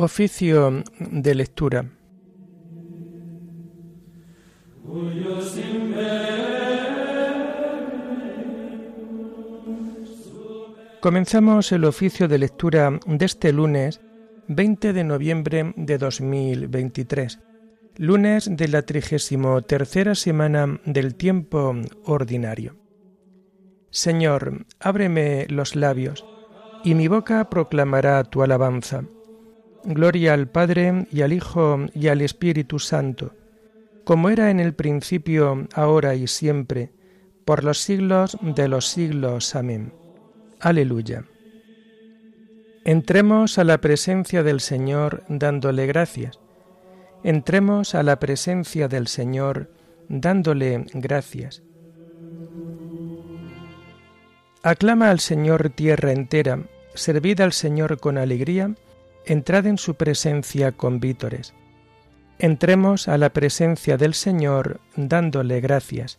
Oficio de lectura. Comenzamos el oficio de lectura de este lunes 20 de noviembre de 2023, lunes de la trigésimo tercera semana del tiempo ordinario. Señor, ábreme los labios, y mi boca proclamará tu alabanza. Gloria al Padre y al Hijo y al Espíritu Santo, como era en el principio, ahora y siempre, por los siglos de los siglos. Amén. Aleluya. Entremos a la presencia del Señor dándole gracias. Entremos a la presencia del Señor dándole gracias. Aclama al Señor tierra entera, servid al Señor con alegría, entrad en su presencia con vítores. Entremos a la presencia del Señor dándole gracias.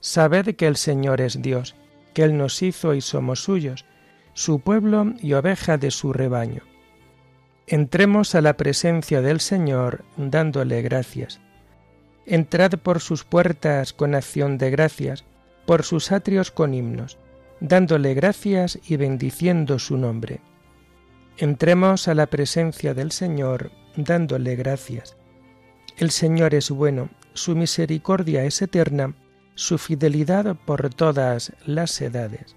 Sabed que el Señor es Dios, que Él nos hizo y somos suyos, su pueblo y oveja de su rebaño. Entremos a la presencia del Señor dándole gracias. Entrad por sus puertas con acción de gracias, por sus atrios con himnos, dándole gracias y bendiciendo su nombre. Entremos a la presencia del Señor dándole gracias. El Señor es bueno, su misericordia es eterna, su fidelidad por todas las edades.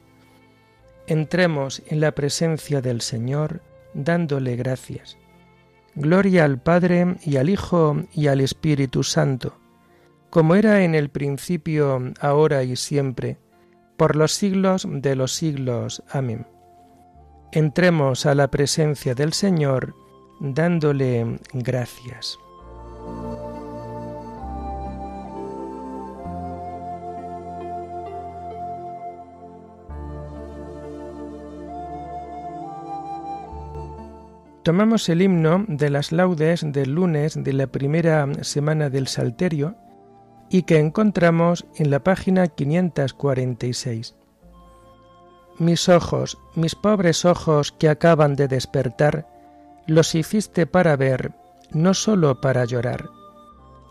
Entremos en la presencia del Señor dándole gracias. Gloria al Padre y al Hijo y al Espíritu Santo, como era en el principio, ahora y siempre, por los siglos de los siglos. Amén entremos a la presencia del Señor dándole gracias. Tomamos el himno de las laudes del lunes de la primera semana del Salterio y que encontramos en la página 546. Mis ojos, mis pobres ojos que acaban de despertar, los hiciste para ver, no sólo para llorar.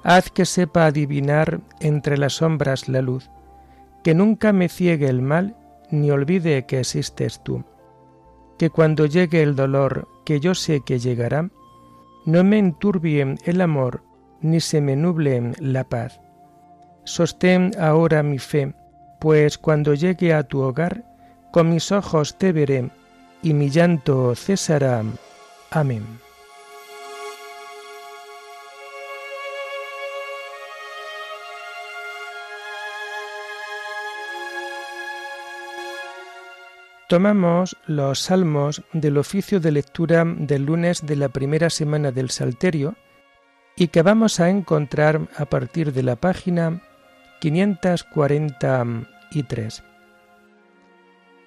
Haz que sepa adivinar entre las sombras la luz, que nunca me ciegue el mal, ni olvide que existes tú. Que cuando llegue el dolor, que yo sé que llegará, no me enturbie el amor, ni se me nuble la paz. Sostén ahora mi fe, pues cuando llegue a tu hogar, con mis ojos te veré, y mi llanto cesará. Amén. Tomamos los salmos del oficio de lectura del lunes de la primera semana del Salterio y que vamos a encontrar a partir de la página 543.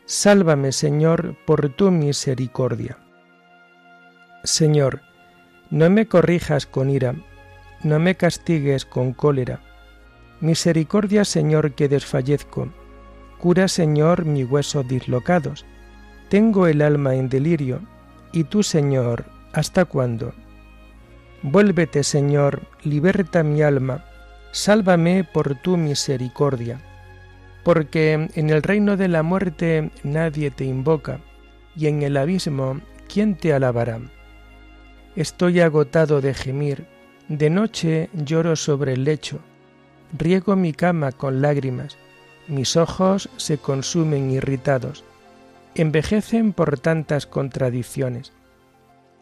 Sálvame, Señor, por tu misericordia. Señor, no me corrijas con ira, no me castigues con cólera. Misericordia, Señor, que desfallezco. Cura, Señor, mis huesos dislocados. Tengo el alma en delirio. ¿Y tú, Señor, hasta cuándo? Vuélvete, Señor, liberta mi alma. Sálvame por tu misericordia porque en el reino de la muerte nadie te invoca, y en el abismo, ¿quién te alabará? Estoy agotado de gemir, de noche lloro sobre el lecho, riego mi cama con lágrimas, mis ojos se consumen irritados, envejecen por tantas contradicciones.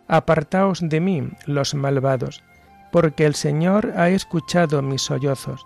Apartaos de mí, los malvados, porque el Señor ha escuchado mis sollozos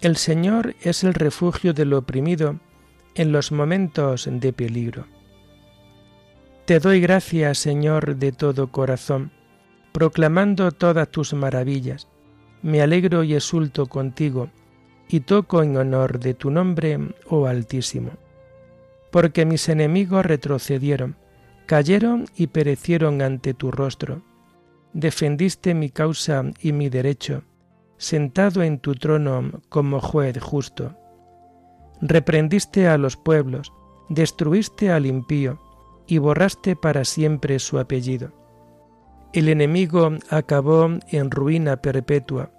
El Señor es el refugio del oprimido en los momentos de peligro. Te doy gracias, Señor, de todo corazón, proclamando todas tus maravillas. Me alegro y exulto contigo, y toco en honor de tu nombre, oh Altísimo. Porque mis enemigos retrocedieron, cayeron y perecieron ante tu rostro. Defendiste mi causa y mi derecho, sentado en tu trono como juez justo. Reprendiste a los pueblos, destruiste al impío, y borraste para siempre su apellido. El enemigo acabó en ruina perpetua,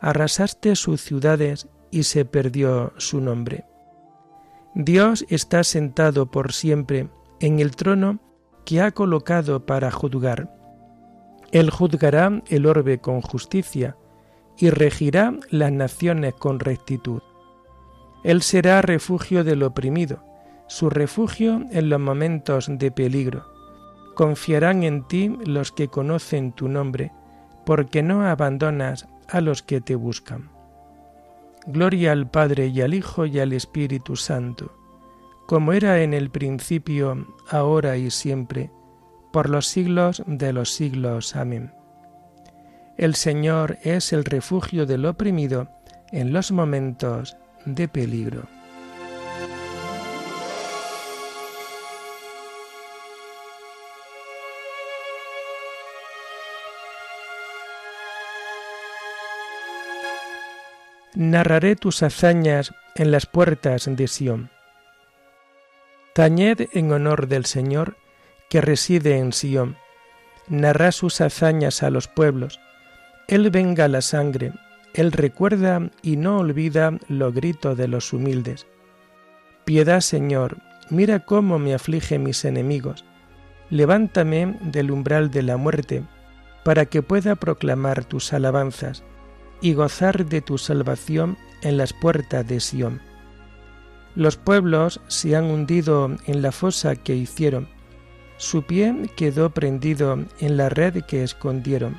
arrasaste sus ciudades y se perdió su nombre. Dios está sentado por siempre en el trono que ha colocado para juzgar. Él juzgará el orbe con justicia y regirá las naciones con rectitud. Él será refugio del oprimido, su refugio en los momentos de peligro. Confiarán en ti los que conocen tu nombre, porque no abandonas a los que te buscan. Gloria al Padre y al Hijo y al Espíritu Santo, como era en el principio, ahora y siempre, por los siglos de los siglos. Amén. El Señor es el refugio del oprimido en los momentos de peligro. Narraré tus hazañas en las puertas de Sión. Tañed en honor del Señor que reside en Sión. Narrá sus hazañas a los pueblos. Él venga la sangre, Él recuerda y no olvida los gritos de los humildes. Piedad, Señor, mira cómo me aflige mis enemigos. Levántame del umbral de la muerte, para que pueda proclamar tus alabanzas y gozar de tu salvación en las puertas de Sión. Los pueblos se han hundido en la fosa que hicieron, su pie quedó prendido en la red que escondieron.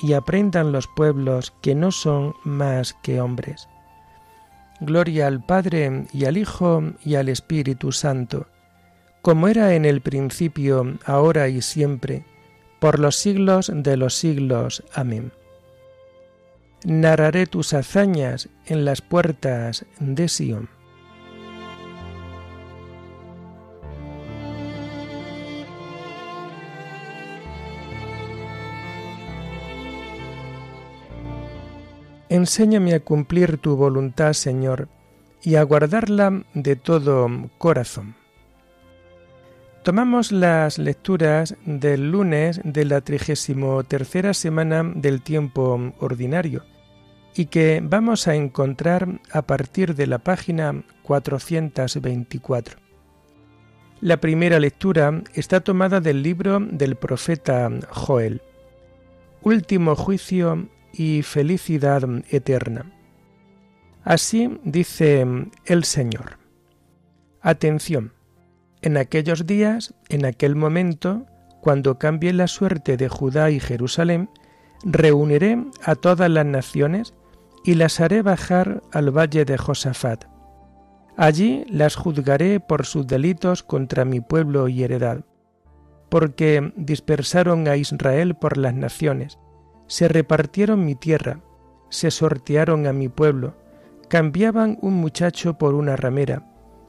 y aprendan los pueblos que no son más que hombres. Gloria al Padre y al Hijo y al Espíritu Santo, como era en el principio, ahora y siempre, por los siglos de los siglos. Amén narraré tus hazañas en las puertas de Sión. Enséñame a cumplir tu voluntad, Señor, y a guardarla de todo corazón. Tomamos las lecturas del lunes de la trigésimo tercera semana del tiempo ordinario y que vamos a encontrar a partir de la página 424. La primera lectura está tomada del libro del profeta Joel. Último juicio y felicidad eterna. Así dice el Señor. Atención, en aquellos días, en aquel momento, cuando cambie la suerte de Judá y Jerusalén, reuniré a todas las naciones y las haré bajar al valle de Josafat. Allí las juzgaré por sus delitos contra mi pueblo y heredad, porque dispersaron a Israel por las naciones, se repartieron mi tierra, se sortearon a mi pueblo, cambiaban un muchacho por una ramera,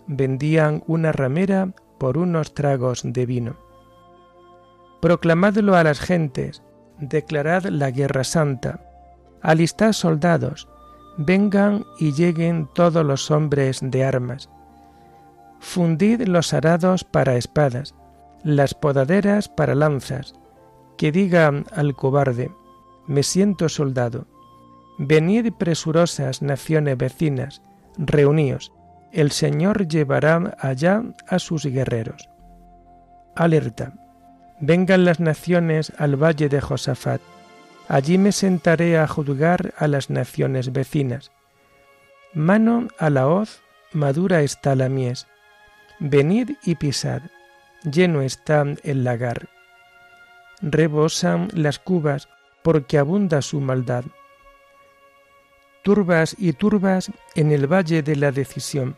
vendían una ramera por unos tragos de vino. Proclamadlo a las gentes, declarad la guerra santa, Alistad soldados, vengan y lleguen todos los hombres de armas. Fundid los arados para espadas, las podaderas para lanzas, que digan al cobarde, me siento soldado. Venid presurosas naciones vecinas, reuníos, el Señor llevará allá a sus guerreros. Alerta. Vengan las naciones al valle de Josafat. Allí me sentaré a juzgar a las naciones vecinas. Mano a la hoz, madura está la mies. Venid y pisad, lleno está el lagar. Rebosan las cubas, porque abunda su maldad. Turbas y turbas en el valle de la decisión.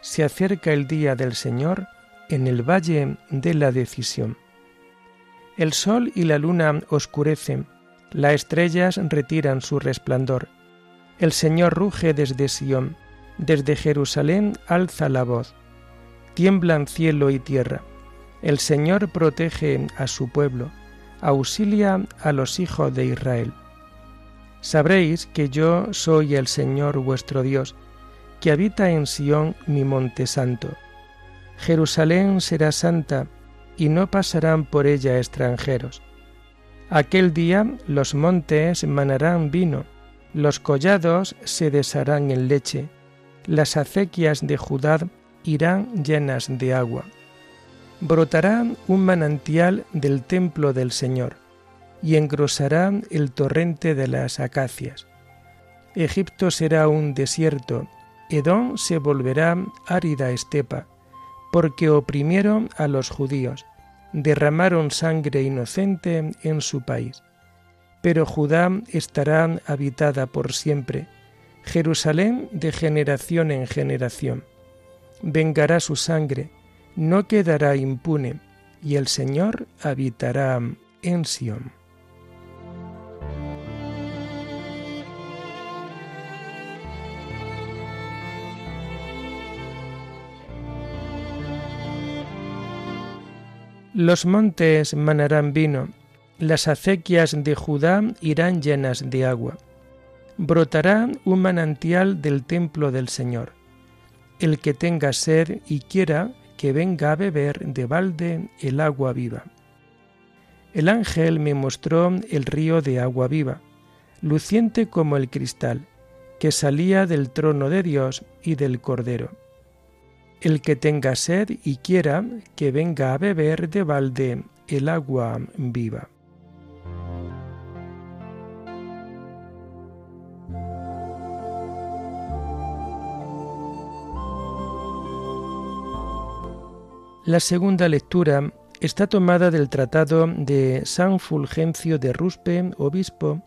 Se acerca el día del Señor en el valle de la decisión. El sol y la luna oscurecen, las estrellas retiran su resplandor. El Señor ruge desde Sión, desde Jerusalén alza la voz. Tiemblan cielo y tierra. El Señor protege a su pueblo, auxilia a los hijos de Israel. Sabréis que yo soy el Señor vuestro Dios, que habita en Sión mi monte santo. Jerusalén será santa, y no pasarán por ella extranjeros. Aquel día los montes manarán vino, los collados se desharán en leche, las acequias de Judá irán llenas de agua. Brotará un manantial del templo del Señor, y engrosará el torrente de las acacias. Egipto será un desierto, Edom se volverá árida estepa, porque oprimieron a los judíos, derramaron sangre inocente en su país. Pero Judá estará habitada por siempre, Jerusalén de generación en generación. Vengará su sangre, no quedará impune, y el Señor habitará en Sión. Los montes manarán vino, las acequias de Judá irán llenas de agua. Brotará un manantial del templo del Señor. El que tenga sed y quiera, que venga a beber de balde el agua viva. El ángel me mostró el río de agua viva, luciente como el cristal, que salía del trono de Dios y del Cordero el que tenga sed y quiera, que venga a beber de balde el agua viva. La segunda lectura está tomada del tratado de San Fulgencio de Ruspe, obispo,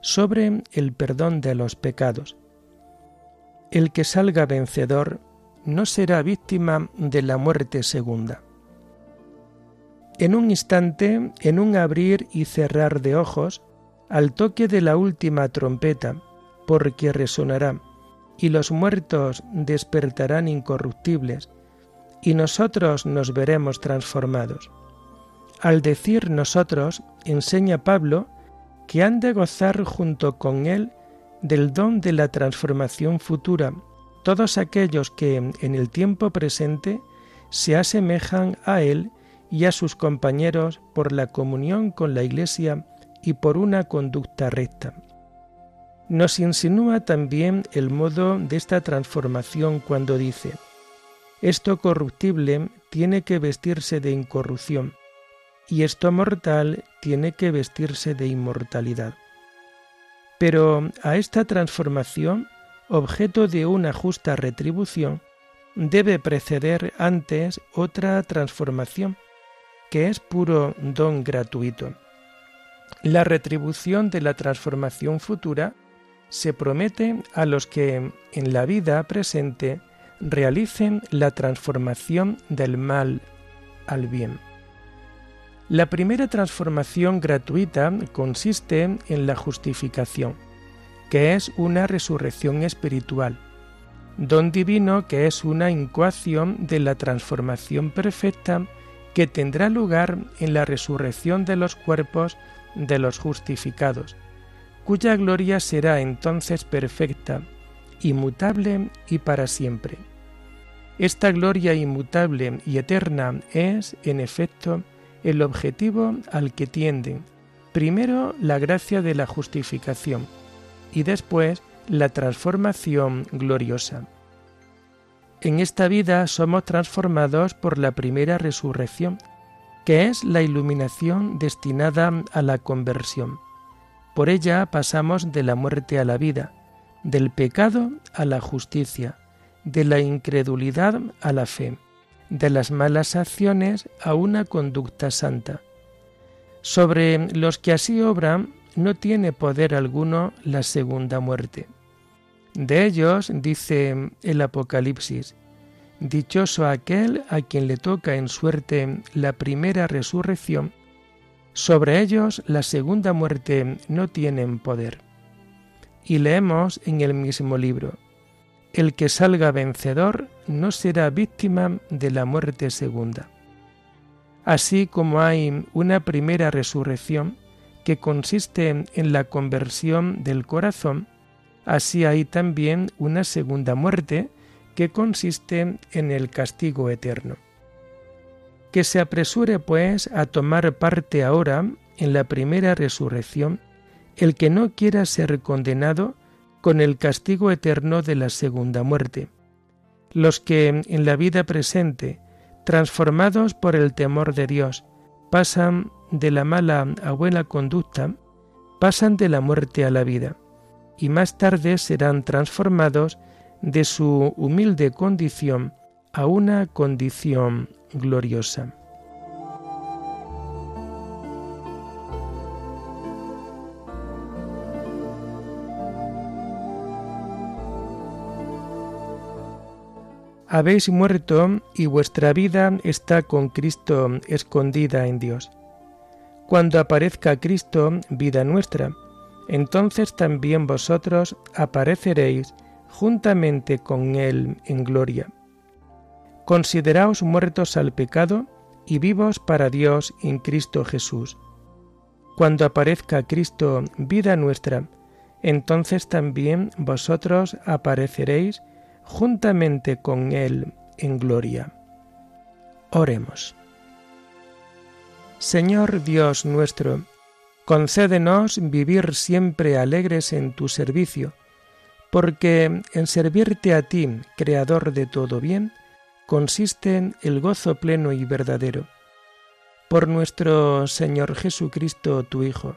sobre el perdón de los pecados. El que salga vencedor no será víctima de la muerte segunda. En un instante, en un abrir y cerrar de ojos, al toque de la última trompeta, porque resonará, y los muertos despertarán incorruptibles, y nosotros nos veremos transformados. Al decir nosotros, enseña Pablo que han de gozar junto con él del don de la transformación futura todos aquellos que en el tiempo presente se asemejan a Él y a sus compañeros por la comunión con la Iglesia y por una conducta recta. Nos insinúa también el modo de esta transformación cuando dice, esto corruptible tiene que vestirse de incorrupción, y esto mortal tiene que vestirse de inmortalidad. Pero a esta transformación objeto de una justa retribución, debe preceder antes otra transformación, que es puro don gratuito. La retribución de la transformación futura se promete a los que en la vida presente realicen la transformación del mal al bien. La primera transformación gratuita consiste en la justificación que es una resurrección espiritual, don divino que es una incoación de la transformación perfecta que tendrá lugar en la resurrección de los cuerpos de los justificados, cuya gloria será entonces perfecta, inmutable y para siempre. Esta gloria inmutable y eterna es, en efecto, el objetivo al que tienden, primero la gracia de la justificación, y después la transformación gloriosa, En esta vida somos transformados por la primera resurrección, que es la iluminación destinada a la conversión. Por ella pasamos de la muerte a la vida, del pecado a la justicia, de la incredulidad a la fe, de las malas acciones a una conducta santa. Sobre los que así obran no tiene poder alguno la segunda muerte. De ellos dice el Apocalipsis, Dichoso aquel a quien le toca en suerte la primera resurrección, sobre ellos la segunda muerte no tienen poder. Y leemos en el mismo libro, El que salga vencedor no será víctima de la muerte segunda. Así como hay una primera resurrección que consiste en la conversión del corazón, así hay también una segunda muerte que consiste en el castigo eterno. Que se apresure, pues, a tomar parte ahora en la primera resurrección el que no quiera ser condenado con el castigo eterno de la segunda muerte. Los que en la vida presente, transformados por el temor de Dios, pasan de la mala a buena conducta, pasan de la muerte a la vida, y más tarde serán transformados de su humilde condición a una condición gloriosa. Habéis muerto y vuestra vida está con Cristo escondida en Dios. Cuando aparezca Cristo, vida nuestra, entonces también vosotros apareceréis juntamente con Él en gloria. Consideraos muertos al pecado y vivos para Dios en Cristo Jesús. Cuando aparezca Cristo, vida nuestra, entonces también vosotros apareceréis juntamente con Él en gloria. Oremos. Señor Dios nuestro, concédenos vivir siempre alegres en tu servicio, porque en servirte a ti, Creador de todo bien, consiste el gozo pleno y verdadero. Por nuestro Señor Jesucristo, tu Hijo,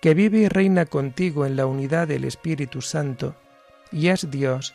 que vive y reina contigo en la unidad del Espíritu Santo, y es Dios